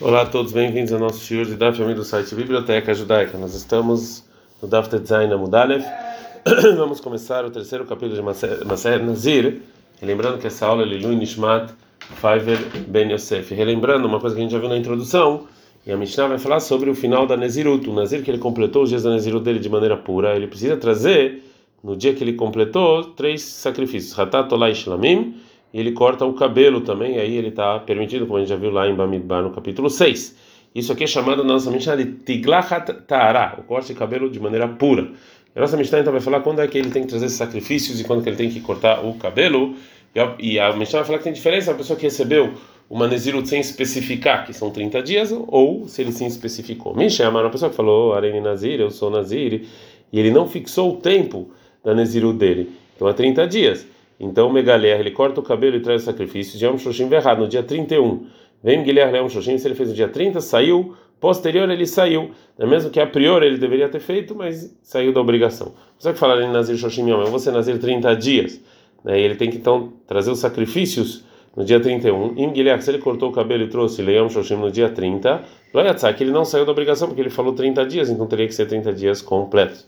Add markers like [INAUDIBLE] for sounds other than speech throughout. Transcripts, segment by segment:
Olá a todos, bem-vindos ao nosso shiur de Daf do site Biblioteca Judaica. Nós estamos no Daf Tetzain Amudalev. [CLEARS THROAT] Vamos começar o terceiro capítulo de Maser Nazir. Lembrando que essa aula é Lilu Nishmat Faiver Ben Yosef. Relembrando uma coisa que a gente já viu na introdução, e a Mishnah vai falar sobre o final da Nezirut. O Nazir que ele completou os dias da Nezirut dele de maneira pura, ele precisa trazer, no dia que ele completou, três sacrifícios: Hatat, Olá e Shlamim ele corta o cabelo também, aí ele está permitido, como a gente já viu lá em Bamidbar no capítulo 6. Isso aqui é chamado na nossa Mishnah de Tiglachat Ta'ara, o corte de cabelo de maneira pura. A nossa Mishnah então vai falar quando é que ele tem que trazer sacrifícios e quando que ele tem que cortar o cabelo. E a Mishnah vai falar que tem diferença a pessoa que recebeu uma Nezirut sem especificar que são 30 dias, ou se ele sim especificou. Mishnah é uma pessoa que falou, Areni Nazir, eu sou Nazir, e ele não fixou o tempo da Nezirut dele. Então é 30 dias. Então, Megaler, ele corta o cabelo e traz o sacrifício de Yom Verrad, no dia 31. Vem Guilherme Yom Shoshim, se ele fez no dia 30, saiu, posterior ele saiu. É mesmo que a priori ele deveria ter feito, mas saiu da obrigação. Você que falar em Nazir Shoshim Yom, eu vou ser Nazir 30 dias. Né? E ele tem que então trazer os sacrifícios no dia 31. Em Guilherme, se ele cortou o cabelo e trouxe Leão Shoshim no dia 30, que ele não saiu da obrigação, porque ele falou 30 dias, então teria que ser 30 dias completos.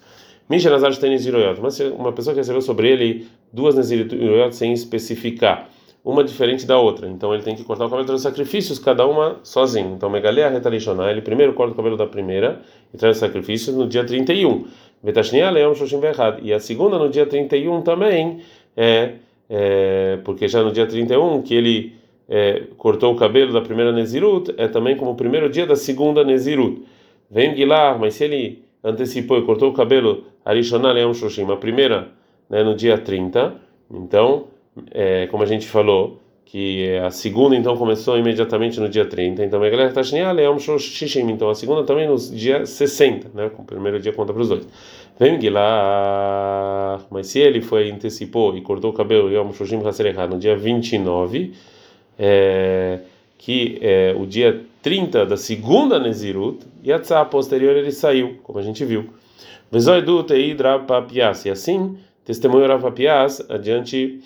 Misha Nazar tem Neziroyot, mas uma pessoa que recebeu sobre ele duas Neziroyot sem especificar, uma diferente da outra. Então ele tem que cortar o cabelo dos sacrifícios, cada uma sozinho. Então Megalea Retalishonah, ele primeiro corta o cabelo da primeira e traz os sacrifícios no dia 31. Betashnia Leão Shoshim Verhad. E a segunda no dia 31 também, é, é, porque já no dia 31 que ele é, cortou o cabelo da primeira Nezirut, é também como o primeiro dia da segunda Nezirut. Vem Guilar, mas se ele antecipou e cortou o cabelo Arishonah Leão Shoshim, a primeira né, no dia 30. Então, é, como a gente falou, que a segunda então começou imediatamente no dia 30. Então, Megalech Tashnia Leão Shoshim. Então, a segunda também no dia 60, né? O primeiro dia conta para os dois. Vem lá, mas se ele foi antecipou e cortou o cabelo Leão Shoshim Haserechá no dia 29, é, que é o dia 30 da segunda Nezirut, e a posterior ele saiu, como a gente viu. E assim testemunho Rav Papias adiante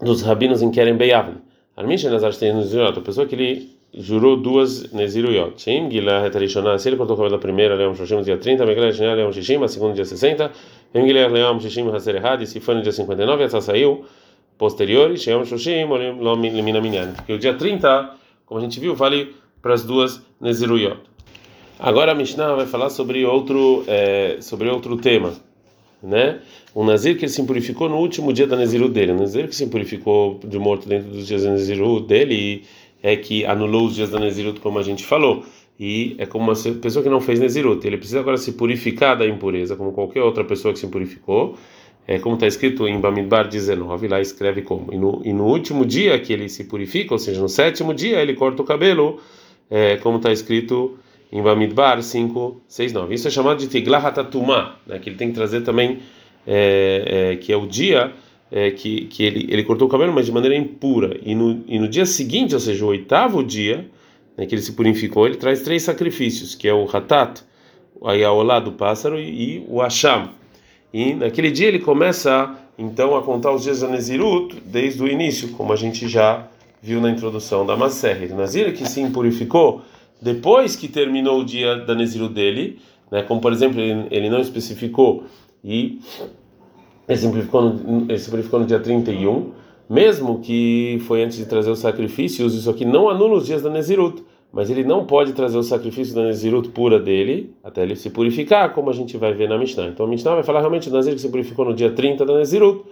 dos rabinos em Kerem Beyavne. Armisha Nazar Nezirut, a pessoa que ele jurou duas Neziruyot. Shim Gila Retarishonah, se ele cortou o cabelo da primeira, Leão Shoshim, dia 30, Megillah Shenia, Leão Shishim, a segunda, dia 60, Megillah Leão Shishim, Haser Errad, e se foi no dia 59, essa saiu posteriores, Sheom Shoshim, Limina Minyan. Porque o dia 30, como a gente viu, vale para as duas Neziruyot. Agora a Mishnah vai falar sobre outro, é, sobre outro tema, né? O Nazir que ele se purificou no último dia da Nezirut dele. O Nazir que se purificou de morto dentro dos dias da Nezirut dele é que anulou os dias da Nezirut, como a gente falou. E é como uma pessoa que não fez Nezirut. Ele precisa agora se purificar da impureza, como qualquer outra pessoa que se purificou é, como está escrito em Bamidbar 19, lá escreve como. E no, e no, último dia que ele se purifica, ou seja, no sétimo dia, ele corta o cabelo, é, como está escrito em Bamidbar 5, 6, 9. Isso é chamado de Tiglahatatuma, né, que ele tem que trazer também, é, é, que é o dia é, que, que ele, ele cortou o cabelo, mas de maneira impura. E no, e no dia seguinte, ou seja, o oitavo dia, né, que ele se purificou, ele traz três sacrifícios, que é o Hatat, o Ayaolá do pássaro e, e o Asham e naquele dia ele começa então a contar os dias da Nezirut desde o início, como a gente já viu na introdução da Maser. O Nazir que se impurificou depois que terminou o dia da Nezirut dele, né, como por exemplo ele, ele não especificou e purificou no, purificou no dia 31, mesmo que foi antes de trazer os sacrifícios, isso aqui não anula os dias da Nezirut mas ele não pode trazer o sacrifício da Nezirut pura dele até ele se purificar, como a gente vai ver na Mishnah. Então a Mishnah vai falar realmente do Nazir que se purificou no dia 30 da Nezirut,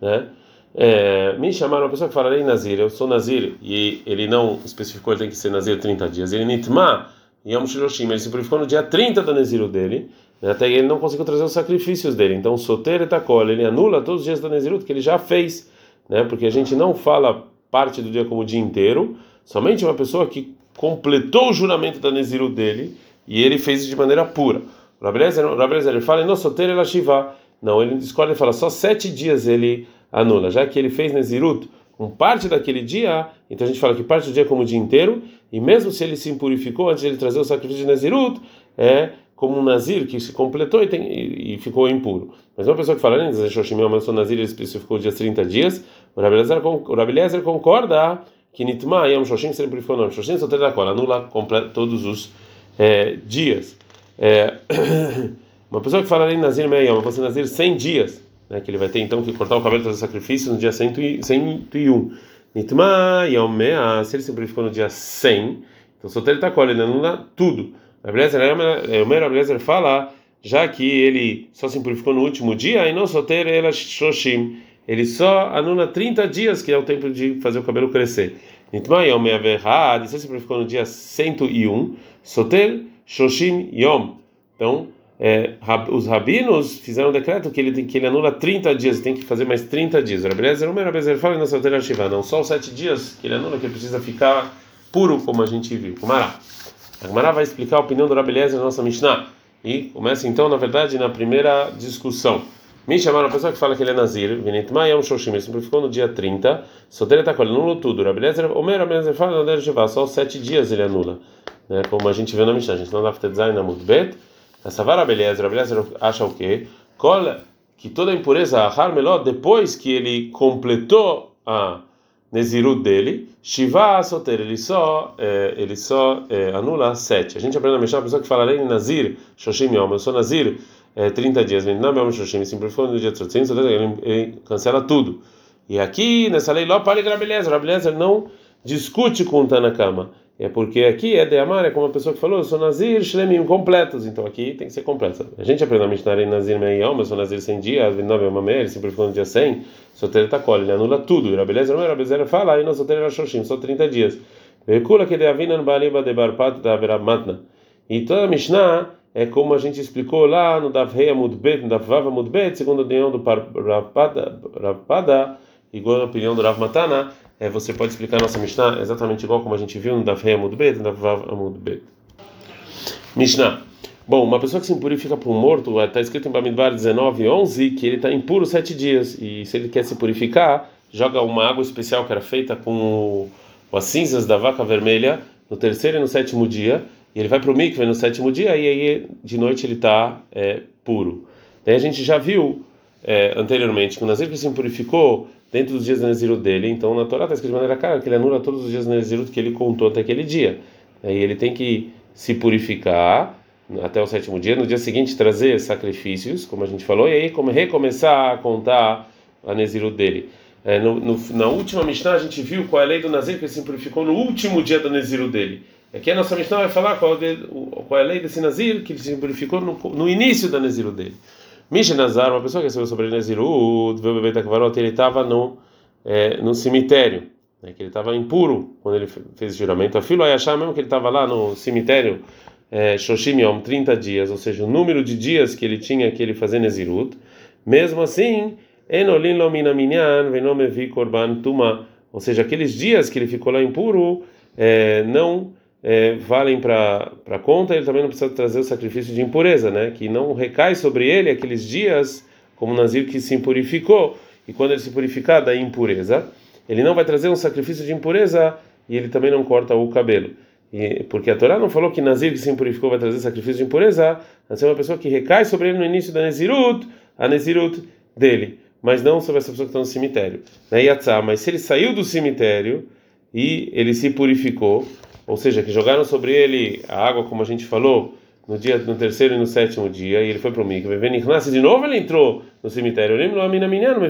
né? É, me chamaram uma pessoa que fala, Ei Nazir, eu sou Nazir, e ele não especificou, ele tem que ser Nazir 30 dias. Ele Nitma, Yom Shiroshim, ele se purificou no dia 30 da Nezirut dele, né? até ele não conseguiu trazer os sacrifícios dele. Então, Soter Etakol, ele anula todos os dias da Nezirut que ele já fez, né? porque a gente não fala parte do dia como o dia inteiro, somente uma pessoa que completou o juramento da Neziru dele e ele fez de maneira pura. Rabelezer ele fala, não, soter ela shiva. Não, ele discorda e fala, só sete dias ele anula, já que ele fez Nezirut com parte daquele dia, então a gente fala que parte do dia é como o dia inteiro, e mesmo se ele se impurificou antes de ele trazer o sacrifício de Nezirut, é como um Nazir que se completou e, tem, e, e ficou impuro. Mas uma pessoa que fala, eu sou Nazir, ele especificou os dias 30 dias, o Rabelezer concorda que Nitma Yom Shoshim sempre purificou o nome. Shoshim da Kola, anula todos os é, dias. É, [CLEARS THROAT] uma pessoa que fala em Nazir vai ser Nazir 100 dias, né, que ele vai ter então que cortar o cabelo fazer sacrifício no dia 101. Nitma Yom Mea, se ele se purificou no dia 100, então Soter da Kola, ele anula tudo. O Mer Ablezer fala, já que ele só se purificou no último dia, e não Soter ela Shoshim ele só anula 30 dias, que é o tempo de fazer o cabelo crescer. Nitma Yom Meaverhad, isso sempre ficou no dia 101, Soter Shoshim Yom. Então, é, os rabinos fizeram um decreto que ele, tem, que ele anula 30 dias, tem que fazer mais 30 dias. Rabelezer, o Rabelezer fala na Soter Shiva, não só os 7 dias que ele anula, que ele precisa ficar puro, como a gente viu. Kumará. A Kumará vai explicar a opinião do Rabelezer na nossa Mishnah. E começa então, na verdade, na primeira discussão. Me chamaram a pessoa que fala que ele é Nazir, Vinitma Yom Shoshim, ele simplificou no dia 30, Sotere está com ele, anula tudo. Rabelezer, Omer, Rabelezer fala, não deve levar, só sete dias ele anula. Né, como a gente vê na Mishnah, a gente não dá para design na Mudbet. Essa vara Rabelezer, Rabelezer acha o quê? Cola, que toda a impureza, a Harmelot, depois que ele completou a Nezirut dele, Shiva Soter, ele só, é, ele só é, anula sete. A gente aprende na Mishnah, a pessoa que fala, Nazir, Shoshim Yom, eu sou Nazir, é, 30 dias, não é Shoshim, simplificou no dia 300, ele, ele cancela tudo. E aqui, nessa lei, Ló Pali Grabelezer, Grabelezer não discute com o Tanakama. É porque aqui é de amar, é como a pessoa que falou, eu sou Nazir, Shlemim, completos. Então aqui tem que ser completo. A gente aprende a Mishnah Nazir Meião, mas sou Nazir 100 dias, 29 é uma ele simplificou no dia 100, Soter Takol, ele anula tudo. E Rabelezer, não, Rabelezer fala, aí não Soter era Shoshim, só 30 dias. Vekula que de Avinan Baliba de Barpat da Veramatna. E toda a Mishnah é como a gente explicou lá no Dav Rei Amudbet, no Dav Vav Amudbet, segundo a opinião do Rapada, igual a opinião do Rav Matana, é, você pode explicar nossa Mishnah exatamente igual como a gente viu no Dav Rei Amudbet, no Dav Vav Amudbet. Mishnah. Bom, uma pessoa que se impurifica por morto, está escrito em Bamidbar 19, 11, que ele está impuro sete dias, e se ele quer se purificar, joga uma água especial que era feita com as cinzas da vaca vermelha no terceiro e no sétimo dia, e ele vai para o mikve no sétimo dia e aí de noite ele está é, puro. Daí a gente já viu é, anteriormente que o Nazir que se purificou dentro dos dias da Nazirut dele, então na Torá está escrito de maneira clara que ele anula todos os dias da Nazirut que ele contou até aquele dia. Aí ele tem que se purificar até o sétimo dia, no dia seguinte trazer sacrifícios, como a gente falou, e aí como recomeçar a contar a Nazirut dele. É, no, no, na última Mishnah a gente viu qual é a lei do Nazir que se purificou no último dia da Nazirut dele. Aqui a nossa Mishnah vai falar qual, é, qual é a lei desse Nazir que ele purificou no, no início da Naziru dele. Misha Nazar, uma pessoa que recebeu sobre Naziru, viu o bebê Takvarot, ele estava no, é, no cemitério, né, que ele estava impuro quando ele fez o juramento. A filho achar mesmo que ele estava lá no cemitério é, Shoshim Yom, 30 dias, ou seja, o número de dias que ele tinha que ele fazer Nazirut, mesmo assim, Enolin Lomina Minyan, Venomevi Korban Tuma, ou seja, aqueles dias que ele ficou lá impuro, é, não é, valem para a conta, ele também não precisa trazer o sacrifício de impureza, né? Que não recai sobre ele aqueles dias, como Nazir que se impurificou, e quando ele se purificar da impureza, ele não vai trazer um sacrifício de impureza e ele também não corta o cabelo. E, porque a Torá não falou que Nazir que se impurificou vai trazer sacrifício de impureza, mas é uma pessoa que recai sobre ele no início da Nezirut, a Nezirut dele, mas não sobre essa pessoa que está no cemitério. Né? Yatzá, mas se ele saiu do cemitério e ele se purificou, ou seja, que jogaram sobre ele a água, como a gente falou, no dia no terceiro e no sétimo dia, e ele foi para o mikve. Nasce de novo, ele entrou no cemitério. Eu lembro a mina menina, não me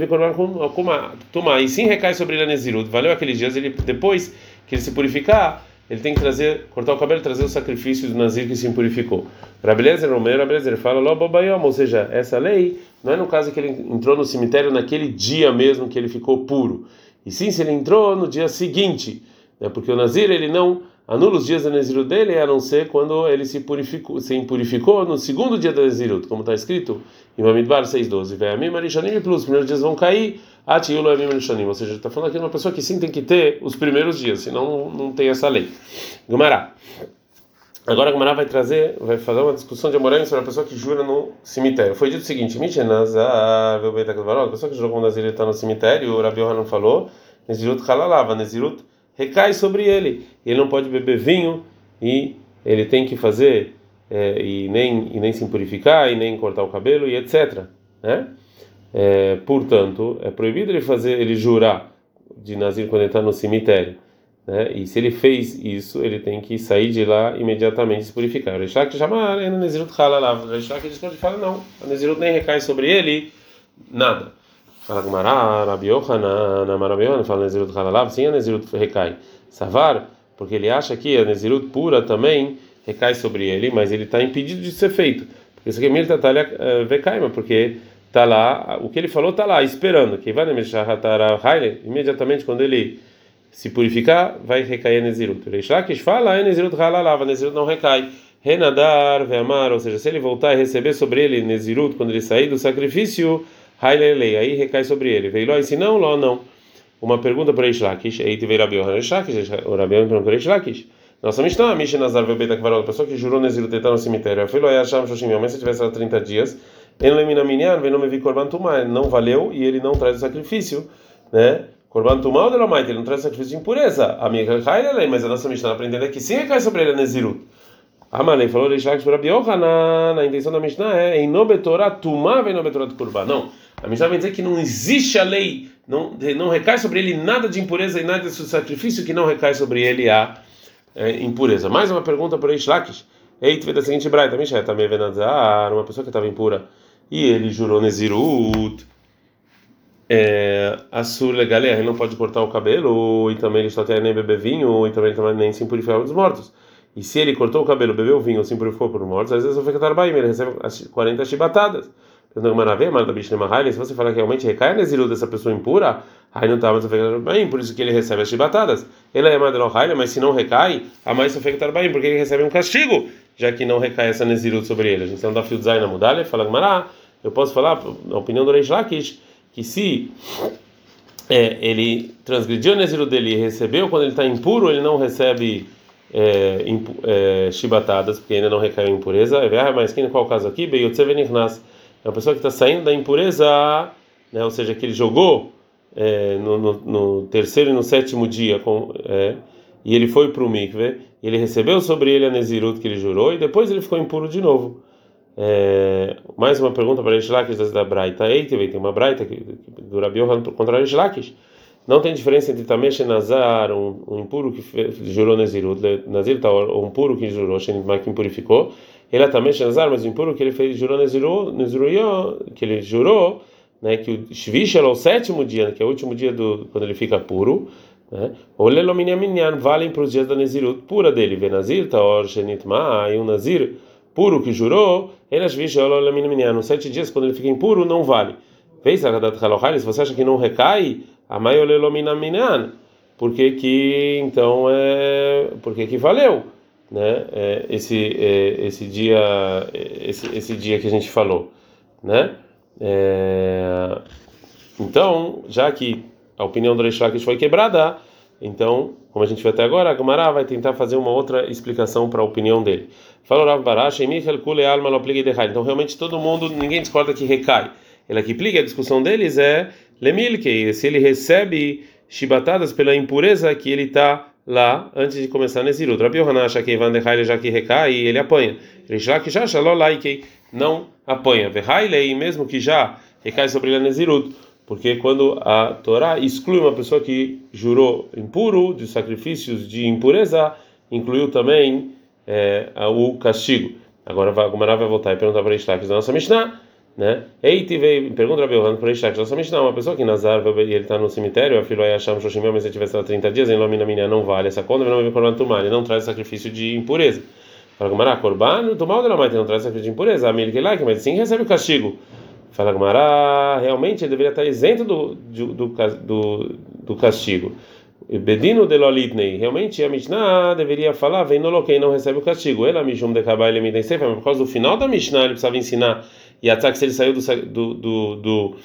tomar. E sim recai sobre ele a Nezirut. Valeu aqueles dias, ele depois que ele se purificar, ele tem que trazer, cortar o cabelo trazer o sacrifício do Nazir que se purificou. Rabelezer, Romero, Rabelezer fala, Lobobayom, ou seja, essa lei não é no caso que ele entrou no cemitério naquele dia mesmo que ele ficou puro. E sim, se ele entrou no dia seguinte, né, porque o Nazir ele não anula os dias da Nezirut dele, a não ser quando ele se purificou, se impurificou no segundo dia da Nezirut, como está escrito em Mamidbar 6.12. Ve'amim arishanim plus, os primeiros dias vão cair, atiulo amim arishanim. Ou seja, está falando aqui de uma pessoa que sim tem que ter os primeiros dias, senão não, tem essa lei. Gumará. Agora a Gumará vai trazer, vai fazer uma discussão de Amoraim sobre a pessoa que jura no cemitério. Foi dito o seguinte: a pessoa que jurou com o está no cemitério, o Rabi não falou, Nezirut halalava, Nezirut recai sobre ele. Ele não pode beber vinho e ele tem que fazer é, e nem e nem se purificar e nem cortar o cabelo e etc. Né? É, portanto, é proibido ele fazer ele jurar de Nazir quando ele está no cemitério. Né? E se ele fez isso, ele tem que sair de lá imediatamente e se purificar. O Reishlak chama a Nezirut Halalav. O Reishlak discute fala: não, a Nezirut nem recai sobre ele nada. Fala Gmará, Rabi Yohanan, Rabi Yohanan, fala Nezirut Halalav, sim a Nezirut recai. Savar, porque ele acha que a Nezirut pura também recai sobre ele, mas ele está impedido de ser feito. Porque isso aqui é eh, porque está lá, o que ele falou está lá, esperando. Que vai imediatamente quando ele se purificar, vai recair a Nezirut. Reishlakish fala, a Nezirut Halalav, a Nezirut não recai. Renadar, Veamar, ou seja, se ele voltar e receber sobre ele Nezirut, quando ele sair do sacrifício, Hailelei, aí recai sobre ele. Veio se não, Ló não. Uma pergunta para Reishlakish, aí teve Rabi Yohanan o Rabi perguntou para Reishlakish. Nossa Mishnah, Mishnah Nazar Vebeta Kvarol, a pessoa que jurou Nezirut está no cemitério, foi e achava Shoshim, mas se tivesse lá 30 dias, ele não me vi Korban não valeu e ele não traz o sacrifício, né? Korban Tumah ou Delomait, ele não traz sacrifício de impureza. A minha cai mas a nossa Mishnah aprendendo é que sim cai sobre ele a. Amalei falou Reishlak para Biohanan, a intenção da Mishnah é em Nobetorah Tumah vem Nobetorah Korban. Não, a Mishnah vem dizer que não existe a lei, não, não recai sobre ele nada de impureza e nada de sacrifício que não recai sobre ele a é, impureza. Mais uma pergunta para Reishlakish. Eita, da seguinte braita, Mishnah também venazar, uma pessoa que estava impura e ele jurou Nezirut. É, Assur legal, ele não pode cortar o cabelo, e também ele está até nem beber vinho, e também, também nem se purificar dos mortos. E se ele cortou o cabelo, bebeu vinho ou se purificou por mortos, às vezes o Fekatarbaim, ele recebe 40 chibatadas. Se você falar que realmente recai a Nezirut dessa pessoa impura, aí não está mais bem, por isso que ele recebe as chibatadas. Ele é Madelo mas se não recai, a mais bem, porque ele recebe um castigo, já que não recai essa Nezirut sobre ele. A gente não dá fio design na mudalha, fala Mará, eu posso falar, a opinião do Reish Lakish, que se é, ele transgrediu o Nezirut dele e recebeu, quando ele está impuro, ele não recebe é, é, chibatadas, porque ainda não recaiu em impureza. É mas qual o caso aqui? É uma pessoa que está saindo da impureza, né, ou seja, que ele jogou é, no, no, no, terceiro e no sétimo dia, com, é, e ele foi para o mikve, ele recebeu sobre ele a Nezirut que ele jurou, e depois ele ficou impuro de novo. É, mais uma pergunta para Lakish da Braita. Eiteve, tem uma Braita do Rabi Yohan contra Lakish. Não tem diferença entre Tamesh e Nazar, um, um impuro que jurou Nezirut, Nazir tá, ou um puro que jurou, que impurificou. Ele é Tamesh Nazar, mas o impuro que ele fez jurou Nezirut, que ele jurou, né, que o Shvish é o sétimo dia, que é o último dia do quando ele fica puro. Né? O Lelominyaminyan valem para os dias da Nezirut pura dele. Venazir, Taor, Shenitma, e um Nazir puro que jurou, nos sete dias, quando ele fica impuro, não vale. Fez se você acha que não recai, a maiolelominaminanan, por que que então é, por que que valeu, né? É, esse é, esse dia esse, esse dia que a gente falou, né? É, então, já que a opinião do Reish foi quebrada, então, como a gente viu até agora, a Gemara vai tentar fazer uma outra explicação para a opinião dele. Falou Rav Barash, então realmente todo mundo, ninguém discorda que recai. Ele aqui plica, a discussão deles é Lemilke, se ele recebe chibatadas pela impureza que ele está lá antes de começar nesse luto. Rabi Yohanan acha que Van de já que recai e ele apanha. Rishak já não apanha. Verhailei, mesmo que já recai sobre ele Nezirut porque quando a Torá exclui uma pessoa que jurou impuro de sacrifícios de impureza, incluiu também é, o castigo. Agora a vai voltar e perguntar para Ishtaq da nossa Mishnah, né? Eiti veio, pergunta para Yohan para da nossa Mishnah, uma pessoa que Nazar ele está no cemitério, a filha Yasham Shoshimel, mas se tivesse lá 30 dias, em Lomina Minha não vale essa conta, não vai Korban Tumar, ele não traz sacrifício de impureza. Para Gumara, Korban, Tumar ou não traz sacrifício de impureza, a Milkelak, mas sim recebe o castigo. Fala Gumara, realmente ele deveria estar isento do, do, do, do castigo. Bedino de Lolitnei, realmente a Mishnah deveria falar, vem no não recebe o castigo. Ela Mishum de Kabai ele me por causa do final da Mishnah ele precisava ensinar. E até que ele saiu do, do, do, do,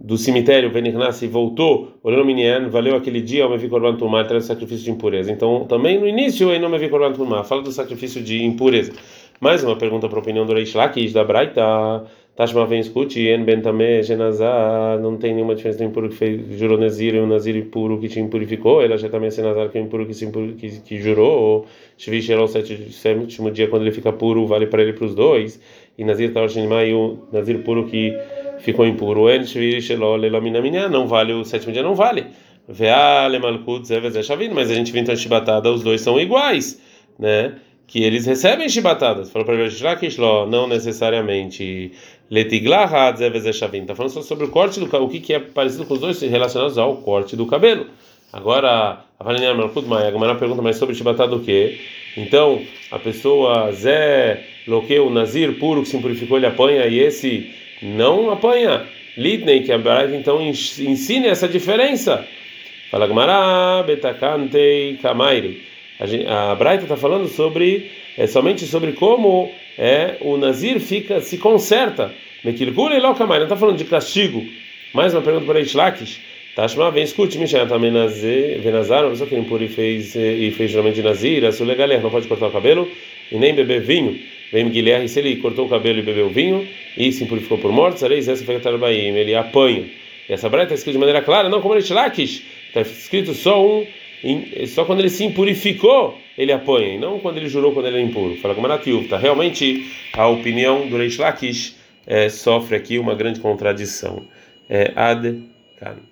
do cemitério, Venirnas, e voltou, olhando Minyan, valeu aquele dia, me vi Korban Tumah, traz o sacrifício de impureza. Então, também no início, aí não me vi Korban Tumah, fala do sacrifício de impureza. Mais uma pergunta para a opinião do Reish Lakish, da Braita. Tashma vem escute, En Ben Tameh, Genazar, não tem nenhuma diferença do impuro que fez, jurou Nazir e um Nazir puro que te impurificou, ela já também é Nazar que é impuro que, se impur, que, que jurou, ou Shvish era o sétimo dia quando ele fica puro, vale para ele para os dois, e Nazir Tawashinma e o Nazir puro que ficou impuro, não vale o sétimo dia, não vale. Shavin, mas a gente viu então chibatada, os dois são iguais, né? Que eles recebem chibatadas. Falou para ele, não necessariamente. Está falando só sobre o corte do cabelo, o que, que é parecido com os dois relacionados ao corte do cabelo. Agora, a Valinha Malkut Maia, a pergunta mais sobre chibatada do que? Então, a pessoa Zé Loqueu, Nazir puro que se purificou, ele apanha e esse não apanha. Lidney, que a Braita então ensina essa diferença. Fala Gmará, Betakantei, Kamairi. A Braita está falando sobre, é, somente sobre como é, o Nazir fica, se conserta. Mekilkule e Kamairi. Não está falando de castigo. Mais uma pergunta para Ishlakish. Tashma, vem, escute, Mishnah, também Venazar, uma pessoa que impura e fez, e fez geralmente Nazir, a sua galera não pode cortar o cabelo e nem beber vinho. Vem Guilherme, se ele cortou o cabelo e bebeu vinho e se impurificou por morte, sareis essa foi a ele apanha. E essa breta está escrita de maneira clara, não como Lakish Está escrito só um, só quando ele se impurificou, ele apanha, e não quando ele jurou quando ele é impuro. Fala como Tá? Realmente, a opinião do Reish é, sofre aqui uma grande contradição. É, ad, cara.